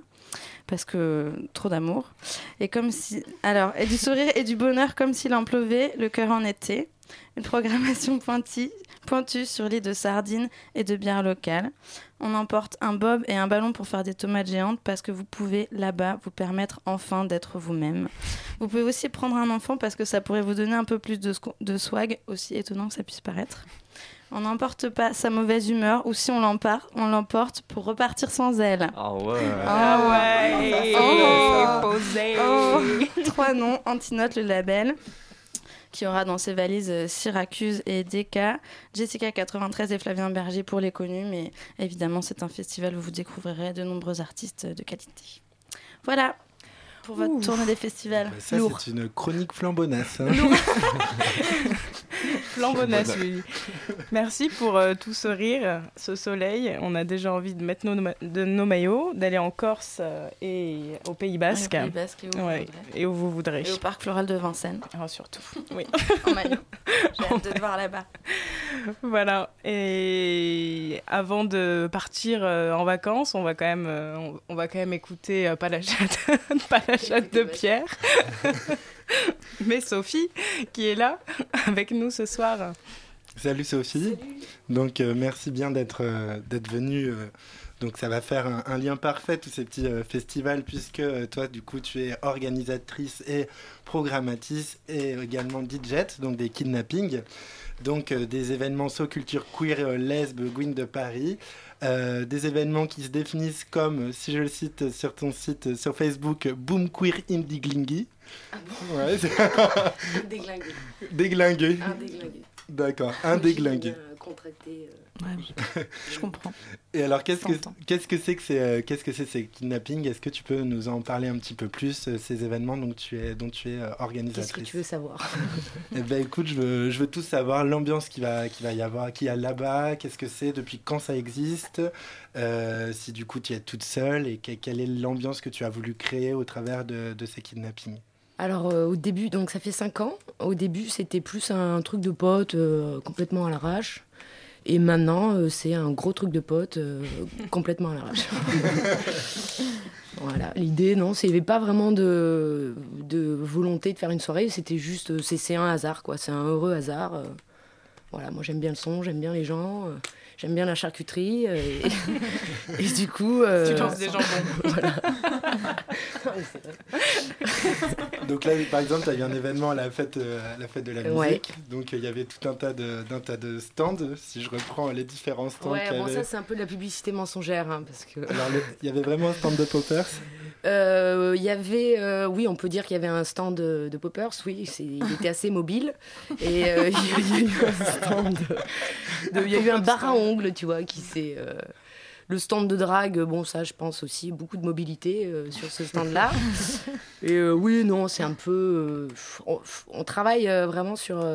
Parce que trop d'amour. Et comme si. Alors, et du sourire et du bonheur comme s'il en pleuvait, le cœur en été. Une programmation pointue, pointue sur l'île de sardines et de bières locales. On emporte un bob et un ballon pour faire des tomates géantes parce que vous pouvez là-bas vous permettre enfin d'être vous-même. Vous pouvez aussi prendre un enfant parce que ça pourrait vous donner un peu plus de, swag, aussi étonnant que ça puisse paraître. On n'emporte pas sa mauvaise humeur ou si on l'emporte, on l'emporte pour repartir sans elle. Ah ouais. Ah ouais. Oh. Posé. Oh. Trois noms, Antinote le label, qui aura dans ses valises euh, Syracuse et DK, Jessica 93 et Flavien Berger pour les connus, mais évidemment c'est un festival où vous découvrirez de nombreux artistes de qualité. Voilà pour votre Ouh. tournée des festivals. Bah, ça, c'est une chronique flambonasse. hein. Flambonasse, oui. Merci pour euh, tout ce rire, ce soleil. On a déjà envie de mettre nos, de nos maillots, d'aller en Corse euh, et au Pays Basque. Au Pays Basque et où vous Ouais, et où vous voudrez. Et au parc floral de Vincennes. Ah, surtout, oui. en maillot. J'ai hâte de te voir là-bas. Voilà. Et avant de partir euh, en vacances, on va quand même, euh, on, on va quand même écouter euh, pas la chatte, pas la chatte de Pierre, mais Sophie qui est là avec nous ce soir. Salut Sophie. Donc euh, merci bien d'être euh, d'être venue. euh, donc ça va faire un, un lien parfait tous ces petits euh, festivals puisque euh, toi du coup tu es organisatrice et programmatrice et également DJ donc des kidnappings. Donc euh, des événements so culture queer euh, lesbe Gwyn de Paris. Euh, des événements qui se définissent comme, euh, si je le cite sur ton site, euh, sur Facebook, Boom Queer Indie Glingy. Ouais, c'est- Déglingué. Déglingué. Un déglingué. D'accord, un déglingué. Contracté. euh, je comprends. Et alors, qu'est-ce que qu'est-ce que c'est que ces euh, qu'est-ce que c'est ces kidnappings? Est-ce que tu peux nous en parler un petit peu plus euh, ces événements dont tu es dont tu es euh, organisatrice Qu'est-ce que tu veux savoir? Eh ben écoute, je veux je veux tout savoir l'ambiance qui va qui va y avoir, qui y a là-bas, qu'est-ce que c'est, depuis quand ça existe, euh, si du coup tu es toute seule et que- quelle est l'ambiance que tu as voulu créer au travers de, de ces kidnappings? Alors euh, au début, donc ça fait 5 ans. Au début, c'était plus un truc de pote euh, complètement à l'arrache. Et maintenant, euh, c'est un gros truc de pote complètement à l'arrache. voilà. L'idée, non, c'est- il n'y avait pas vraiment de, de volonté de faire une soirée. C'était juste, c'est c'est un hasard, quoi. C'est un heureux hasard. Voilà, moi j'aime bien le son, j'aime bien les gens, j'aime bien la charcuterie. euh, et, et du coup. euh, Tu lances des jambons. voilà. Donc là, par exemple, tu as eu un événement à la fête, euh, à la fête de la musique. Ouais. Donc il y avait tout un tas, de, d'un tas de stands, si je reprends les différents stands. Ouais, bon, avait. ça c'est un peu de la publicité mensongère, hein, parce que. Alors il y avait vraiment un stand de poppers. Euh, Il y avait, euh, oui, on peut dire qu'il y avait un stand de, poppers, oui, il était assez mobile. Et euh, il y, a- eu un stand, il y a eu un bar à ongles, tu vois, qui s'est. le stand de drague, bon, ça, je pense aussi, beaucoup de mobilité sur ce stand-là. Et oui, non, c'est un peu. on, travaille vraiment sur,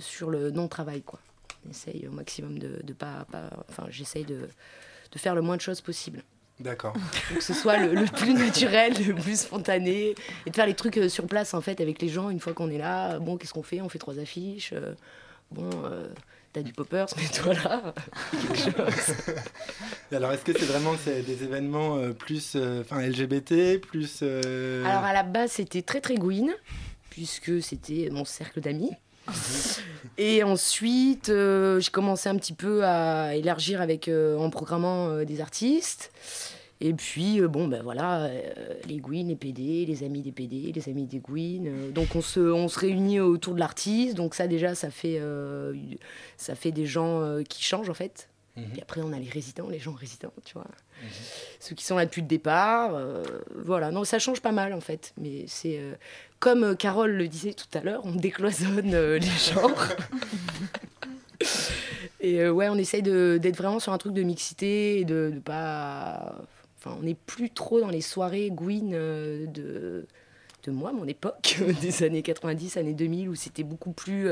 sur le non-travail, quoi. On essaye au maximum de, de pas, pas- Enfin, j'essaye de, de faire le moins de choses possible. D'accord. Que ce soit le, le plus naturel, le plus spontané, et de faire les trucs euh, sur place en fait avec les gens une fois qu'on est là. Bon, qu'est-ce qu'on fait? On fait trois affiches. euh, bon, euh, t'as du poppers, là. quelque chose. Et alors est-ce que c'est vraiment c'est des événements euh, plus enfin LGBT, plus. Alors à la base, c'était très très gouine, puisque c'était mon cercle d'amis. Et ensuite, euh, j'ai commencé un petit peu à élargir avec, euh, en programmant euh, des artistes. Et puis, bon, ben voilà, les Gwyn, les PD, les amis des PD, les amis des euh, donc, on se, on se réunit autour de l'artiste. Donc, ça, déjà, ça fait, ça fait des gens qui changent, en fait. Et après, on a les résidents, les gens résidents, tu vois. Ceux qui sont là depuis le départ. euh, voilà, non, ça change pas mal, en fait. Mais c'est. euh, comme euh, Carole le disait tout à l'heure, on décloisonne euh, les genres. Et ouais, on essaye de- d'être vraiment sur un truc de mixité et de, de pas. Enfin, on n'est plus trop dans les soirées Gwyn de, de moi, mon époque, des années 90, années 2000, où c'était beaucoup plus.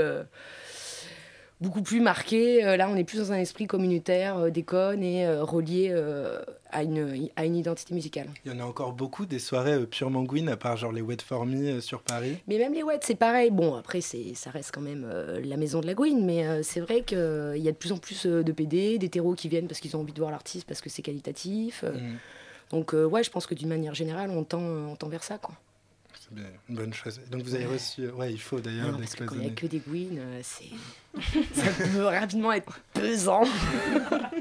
Beaucoup plus marqué. Euh, là, on est plus dans un esprit communautaire, euh, déconne et euh, relié à, une, à une identité musicale. Il y en a encore beaucoup des soirées purement Gwyn, à part genre les Wet For Me sur Paris. Mais même les Wets, c'est pareil. Bon, après, c'est, ça reste quand même la maison de la Gwyn, mais c'est vrai qu'il y a de plus en plus de PD, d'hétéros qui viennent parce qu'ils ont envie de voir l'artiste, parce que c'est qualitatif. Mhm. Donc, ouais, je pense que d'une manière générale, on tend, on tend vers ça, quoi. C'est bien, une bonne chose. Donc vous avez reçu. Ouais, il faut d'ailleurs Non, parce que quand il n'y a que des Gwyn, euh, c'est... ça peut rapidement être pesant.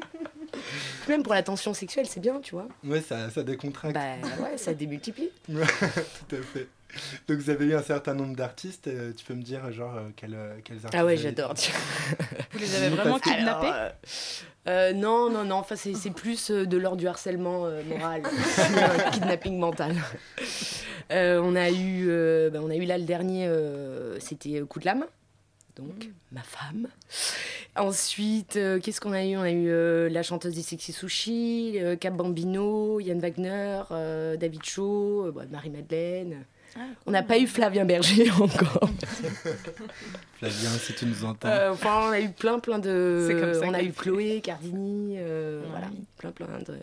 Même pour la tension sexuelle, c'est bien, tu vois. Ouais, ça, ça décontracte. Bah ouais, ça démultiplie. Tout à fait. Donc vous avez eu un certain nombre d'artistes. euh, tu peux me dire genre euh, quels, euh, quels artistes Ah ouais, j'adore. Vous les avez vraiment kidnappés Alors, euh, non, non, non. Enfin, c'est c'est plus euh, de l'ordre du harcèlement euh, moral, un kidnapping mental. Euh, on a eu, euh, bah, on a eu là le dernier, euh, c'était Coup de lame, donc ma femme. Ensuite, euh, qu'est-ce qu'on a eu? On a eu euh, la chanteuse des Sexy Sushi, euh, Cap Bambino, Yann Wagner, euh, David Shaw, euh, bah, Marie-Madeleine. On n'a pas eu Flavien Berger encore. Flavien, si tu nous entends. Euh, enfin, on a eu plein, plein de. C'est comme ça on a eu Chloé, Cardini, euh, voilà, plein, plein de.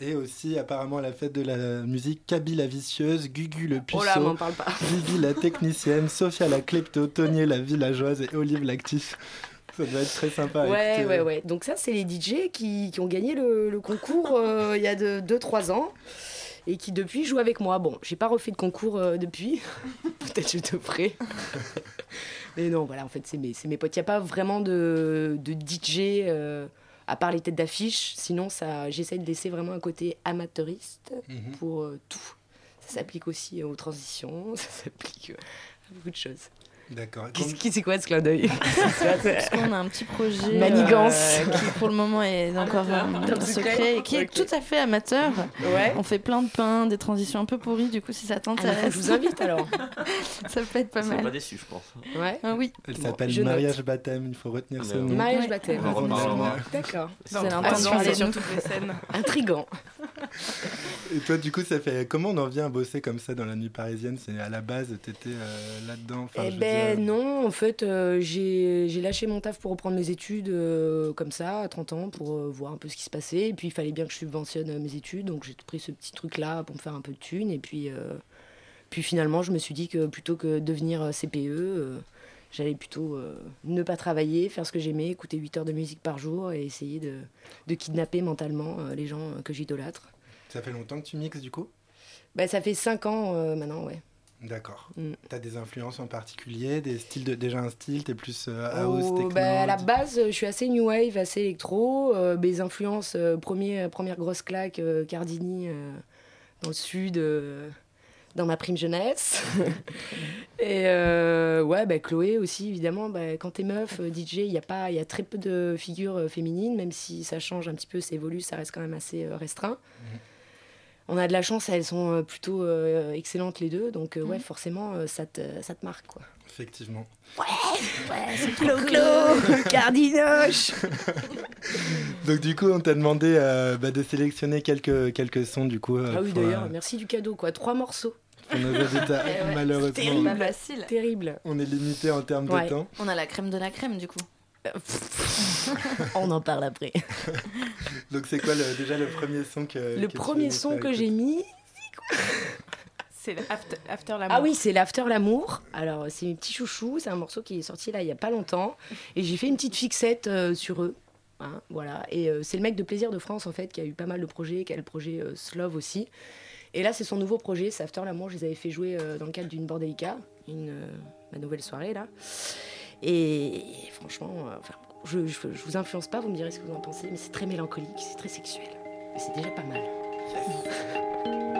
Et aussi apparemment la fête de la musique Kaby la vicieuse, Gugu le puceau, Oh parle pas. Vivi la technicienne, Sophia la klepto, Tony la villageoise et Olive l'actif. Ça doit être très sympa. Ouais, ouais, ouais. Donc, ça, c'est les DJ qui, qui ont gagné le, le concours euh, il y a 2-3 ans et qui depuis jouent avec moi. Bon, j'ai pas refait de concours euh, depuis. Peut-être je te ferai. Mais non, voilà, en fait, c'est mes, mes potes. Il n'y a pas vraiment de, de DJ euh, à part les têtes d'affiche. Sinon, ça, j'essaie de laisser vraiment un côté amateuriste Mhm. pour euh, tout. Ça s'applique aussi aux transitions, ça s'applique à beaucoup de choses. D'accord. Qu'est-ce qui c'est quoi ce clin d'œil? Parce qu'on a un petit projet Manigance. euh, qui pour le moment est encore euh, Top secret secret. et qui est tout à fait amateur. Ouais. On fait plein de pains, des transitions un peu pourries, du coup si ça Ah, t'intéresse. je vous invite alors. ça peut être pas mal. pas déçus, je pense. Ouais. Ah oui. Elle Bon, s'appelle. Mariage Baptême, il faut retenir ce Mais nom. Mariage Ouais. baptême. D'accord. L'intention, ans, c'est c'est sur toutes les scènes. Intrigant. Et toi, du coup, ça fait comment on en vient à bosser comme ça dans la nuit parisienne? C'est à la base, t'étais euh, là-dedans. Enfin, eh ben dire- non, en fait, euh, j'ai lâché mon taf pour reprendre mes études euh, comme ça, à 30 ans, pour euh, voir un peu ce qui se passait. Et puis, il fallait bien que je subventionne euh, mes études, donc j'ai pris ce petit truc-là pour me faire un peu de thunes. Et puis, euh, puis finalement, je me suis dit que plutôt que devenir euh, CPE, euh, j'allais plutôt euh, ne pas travailler, faire ce que j'aimais, écouter 8 heures de musique par jour et essayer de, de kidnapper mentalement euh, les gens euh, que j'idolâtre. Ça fait longtemps que tu mixes du coup? Bah, ça fait 5 ans euh, maintenant, ouais. D'accord. Mm. T'as des influences en particulier, des styles de, déjà un style, t'es plus euh, house, Oh, techno bah, à la base, je suis assez new wave, assez électro. Euh, mes influences, euh, premier, première grosse claque, euh, Cardini euh, dans le sud, euh, dans ma prime jeunesse. Et euh, ouais, bah, Chloé aussi, évidemment. Bah, quand t'es meuf, euh, DJ, il y a pas, il y a très peu de figures euh, féminines, même si ça change un petit peu, ça évolue, ça reste quand même assez euh, restreint. On a de la chance, elles sont euh, plutôt euh, excellentes les deux, donc euh, ouais, forcément, euh, ça te, ça te marque quoi. Effectivement. Ouais, c'est Clo-Clo, Cardinoche. Donc du coup, on t'a demandé euh, bah, de sélectionner quelques, quelques sons du coup. euh, Ah oui, d'ailleurs, euh, merci du cadeau, quoi. Trois morceaux. pour nos auditeurs. Ouais, Malheureusement, Terrible. facile. Terrible. on est limité en termes Ouais. de temps. On a la crème de la crème du coup. On en parle après. Donc c'est quoi le- déjà le premier son que Le que premier son que j'ai mis. C'est after, after l'amour. Ah oui, c'est l'After l'amour. Alors, c'est mes petits chouchous. C'est un morceau qui est sorti là il y a pas longtemps. Et j'ai fait une petite fixette euh, sur eux. Hein, voilà. Et euh, c'est le mec de Plaisir de France, en fait, qui a eu pas mal de projets, qui a le projet euh, Slove aussi. Et là, c'est son nouveau projet, c'est After l'amour. Je les avais fait jouer euh, dans le cadre d'une Bordelica, une, euh, ma nouvelle soirée là. Et franchement, euh, je, je, vous influence pas, vous me direz ce que vous en pensez, mais c'est très mélancolique, c'est très sexuel. Et c'est déjà pas mal.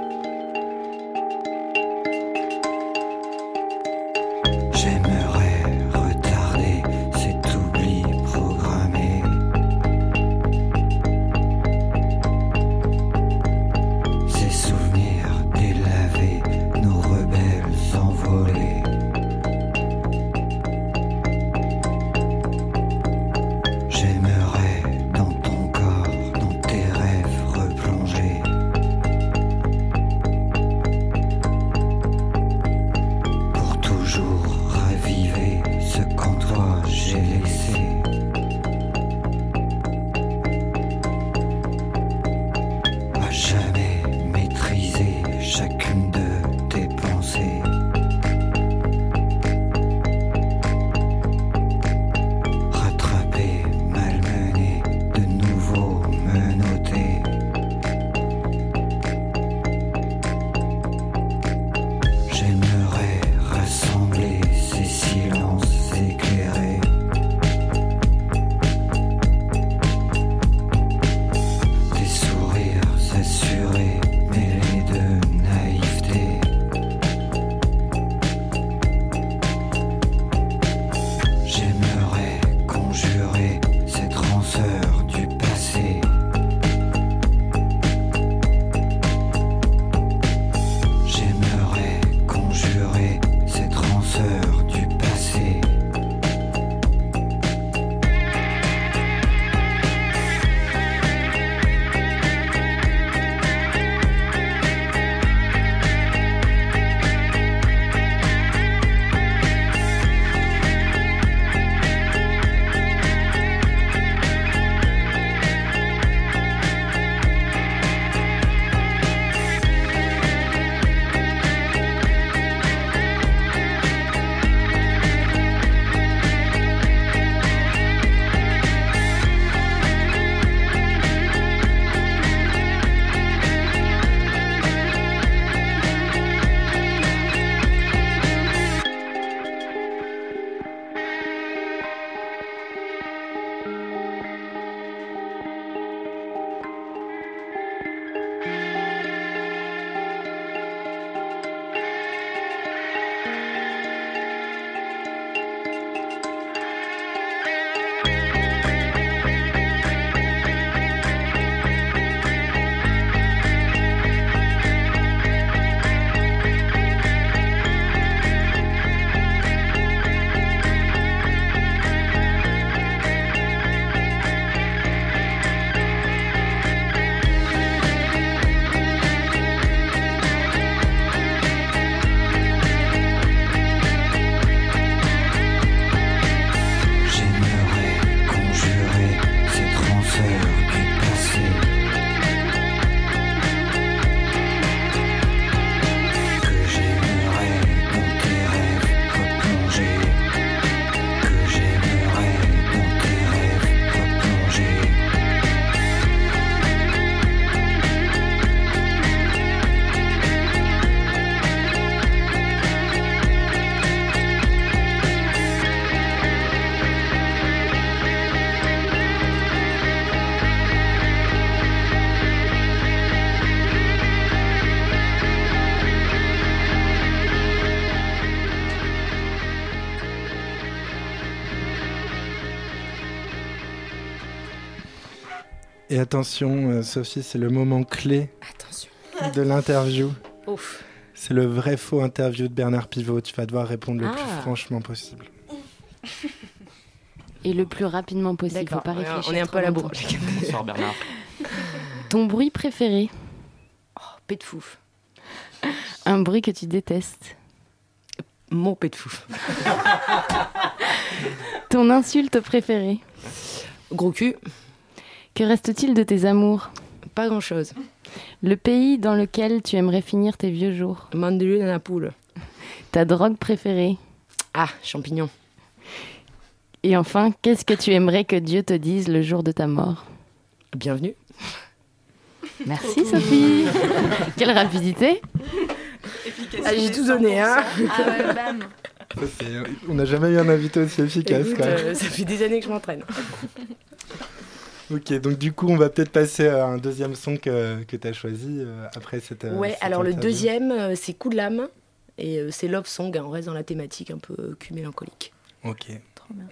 attention, euh, Sophie, c'est le moment clé Attention. de l'interview. Ouf. C'est le vrai faux interview de Bernard Pivot. Tu vas devoir répondre le plus Ah. franchement possible. Et le plus rapidement possible, faut pas réfléchir. on est un trop peu à la bourre. Bonsoir Bernard. Ton bruit préféré Pet de fouf. Un bruit que tu détestes Mon pet de fouf. Ton insulte préférée Gros cul. Que reste-t-il de tes amours? Pas grand-chose. Le pays dans lequel tu aimerais finir tes vieux jours? Mandelu dans la poule. Ta drogue préférée? Ah, champignons. Et enfin, qu'est-ce que tu aimerais que Dieu te dise le jour de ta mort? Bienvenue. Merci Sophie Quelle rapidité Ah, j'ai tout donné, hein. Ah ouais, bam. Ça, c'est- On n'a jamais eu un invité aussi efficace. Écoute, quand même. euh, ça fait des années que je m'entraîne. Ok, donc du coup, on va peut-être passer à un deuxième son que, que tu as choisi euh, après cette. euh, Ouais, cette alors le deuxième, euh, c'est Coup de l'âme. Et c'est Love Song, hein, on reste dans la thématique un peu cul mélancolique. Ok. Trop bien.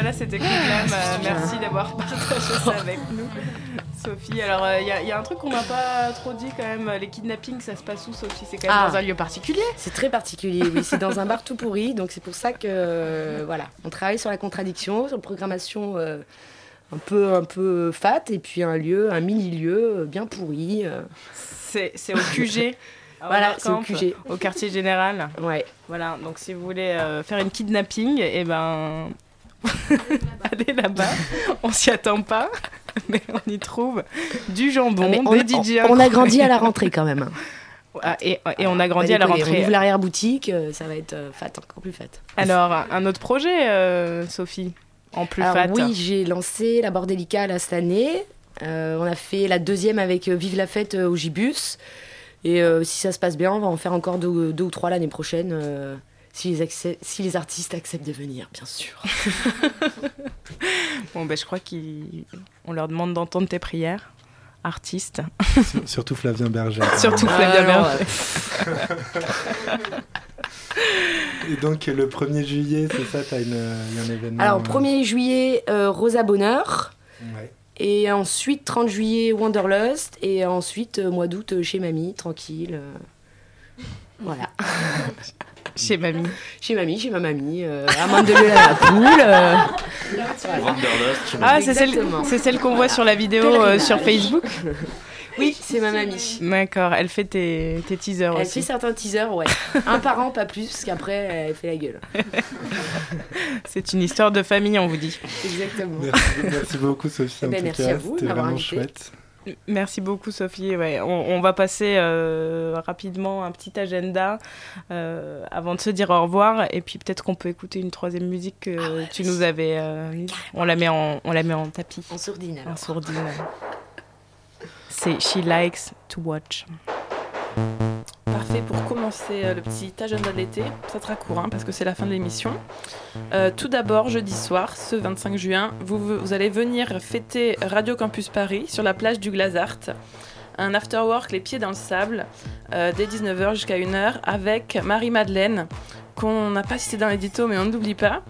Voilà, c'était Coup de l'âme. Euh, merci d'avoir partagé ça avec nous, Sophie. Alors, il y, a- y a un truc qu'on n'a pas trop dit quand même. Les kidnappings, ça se passe où, Sophie? C'est quand même Ah. dans un lieu particulier? C'est très particulier, oui. C'est dans un bar tout pourri, donc c'est pour ça que euh, voilà, on travaille sur la contradiction, sur une programmation euh, un peu un peu fat, et puis un lieu, un mini lieu bien pourri. euh. C'est au QG. Voilà, c'est au QG. Au quartier général. Ouais. Voilà, donc si vous voulez euh, faire une kidnapping, et ben. Allez là-bas, on s'y attend pas, mais on y trouve du jambon, Ah, on, des on- DJ on a grandi à la rentrée quand même. Ah, et, et on a Pas grandi à la déconner, On rentrée. ouvre l'arrière-boutique, euh, ça va être euh, fat, encore plus fat. Alors, un autre projet, euh, Sophie, en plus Alors fat. oui, j'ai lancé la Bordelica là, cette année. Euh, on a fait la deuxième avec Vive la fête au Gibus. Et euh, si ça se passe bien, on va en faire encore deux, deux ou trois l'année prochaine. Euh, si, les accès- si les artistes acceptent de venir, bien sûr. Bon, ben, je crois qu'on leur demande d'entendre tes prières. Artistes. Sur- Surtout Flavien Berger. Surtout Ah, Flavien Berger. Et donc le 1er juillet, c'est ça, t'as une, il y a un événement. Alors, euh, 1er juillet, euh, Rosa Bonheur. Ouais. Et ensuite, 30 juillet, Wanderlust. Et ensuite, euh, mois d'août, euh, chez Mamie, tranquille. euh, Voilà. Chez Mamie. Chez Mamie, chez ma mamie. Euh, amande de la poule. euh, Ah, c'est celle, c'est celle qu'on voit sur la vidéo euh, sur Facebook Oui, c'est ma mamie. D'accord, elle fait tes, tes teasers Elle aussi. fait certains teasers, ouais. Un par an, pas plus, parce qu'après, elle fait la gueule. C'est une histoire de famille, on vous dit. Exactement. Merci, merci beaucoup Sophie. Eh en ben, tout merci cas, à vous de c'était m'avoir vraiment invité. chouette. Merci beaucoup Sophie. Ouais, on, on va passer euh, rapidement un petit agenda euh, avant de se dire au revoir et puis peut-être qu'on peut écouter une troisième musique que tu nous avais. euh, on la met en on la met en tapis. En sourdine alors. En sourdine. C'est She Likes to Watch. Parfait pour commencer euh, le petit agenda de l'été. Ça sera court hein, parce que c'est la fin de l'émission. Euh, tout d'abord, jeudi soir, ce 25 juin, vous, vous allez venir fêter Radio Campus Paris sur la plage du Glazart. Un afterwork les pieds dans le sable euh, dès 19h jusqu'à 1h avec Marie-Madeleine qu'on n'a pas cité dans l'édito mais on n'oublie pas.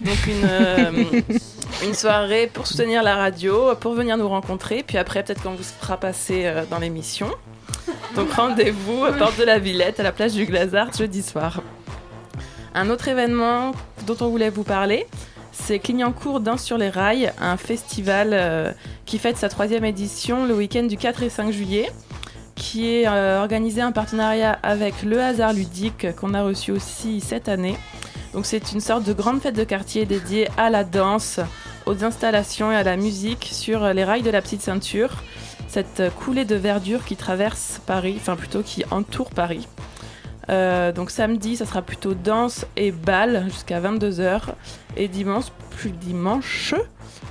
Donc une, euh, une soirée pour soutenir la radio, pour venir nous rencontrer. Puis après peut-être qu'on vous fera passer dans l'émission. Donc rendez-vous à Porte de la Villette à la plage du Glazart jeudi soir. Un autre événement dont on voulait vous parler, c'est Clignancourt Danse sur les rails, un festival euh, qui fête sa troisième édition le week-end du 4 et 5 juillet, qui est euh, organisé en partenariat avec Le Hasard Ludique qu'on a reçu aussi cette année. Donc c'est une sorte de grande fête de quartier dédiée à la danse, aux installations et à la musique sur les rails de la petite ceinture cette coulée de verdure qui traverse Paris, enfin plutôt qui entoure Paris. Euh, donc samedi, ça sera plutôt danse et bal jusqu'à 22h. Et dimanche, plus dimanche,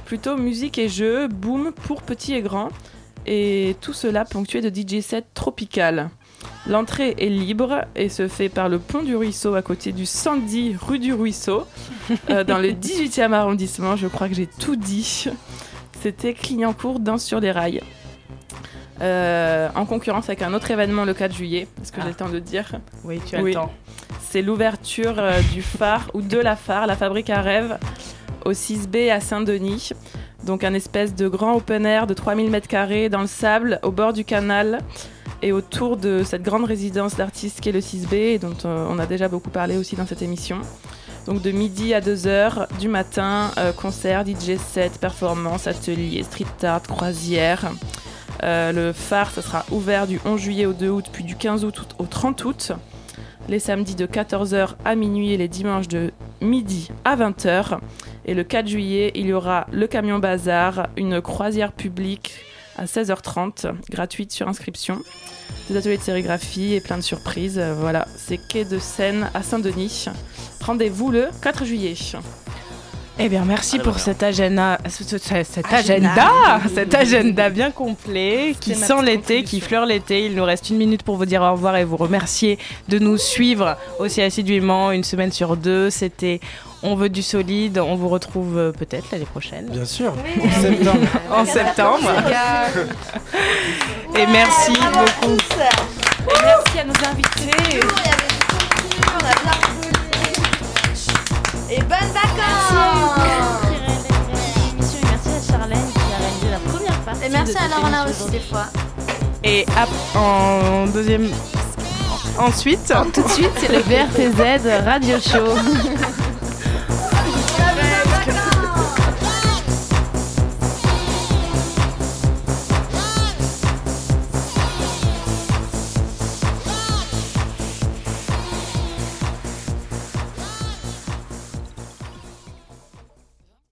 plutôt musique et jeux, boom pour petits et grands. Et tout cela ponctué de DJ sets tropical. L'entrée est libre et se fait par le pont du Ruisseau à côté du 110 rue du Ruisseau, euh, dans le 18e arrondissement. Je crois que j'ai tout dit. C'était Clignancourt, danse sur les rails. Euh, en concurrence avec un autre événement le 4 juillet. Est-ce que j'ai le temps de le dire Oui, tu as le temps. C'est l'ouverture euh, du phare ou de la phare, la fabrique à rêve, au 6B à Saint-Denis. Donc un espèce de grand open air de 3000 m2 dans le sable, au bord du canal et autour de cette grande résidence d'artistes qui est le 6B, et dont euh, on a déjà beaucoup parlé aussi dans cette émission. Donc de midi à 2h du matin, euh, concert, DJ set, performance, atelier, street art, croisière. Euh, le phare, ça sera ouvert du 11 juillet au 2 août, puis du 15 août au 30 août. Les samedis de 14h à minuit et les dimanches de midi à 20h. Et le 4 juillet, il y aura le camion bazar, une croisière publique à 16h30, gratuite sur inscription. Des ateliers de sérigraphie et plein de surprises. Euh, Voilà, c'est quai de Seine à Saint-Denis. Rendez-vous le 4 juillet. Eh bien, merci Allez, pour cet agenda, ce- ce- ce- cet Agenda. agenda, cet agenda bien complet, qui sent l'été, qui fleure l'été. Il nous reste une minute pour vous dire au revoir et vous remercier de nous suivre aussi assidûment une semaine sur deux. C'était On veut du solide. On vous retrouve euh, peut-être l'année prochaine. Bien sûr, en septembre. en septembre. Et merci beaucoup. Et merci à nos invités. Et bonnes vacances Merci à Charlène qui a réalisé la première partie. Et merci de à Laurent aussi des fois. Et en deuxième. Ensuite. Tout de suite, c'est le BRTZ Radio Show.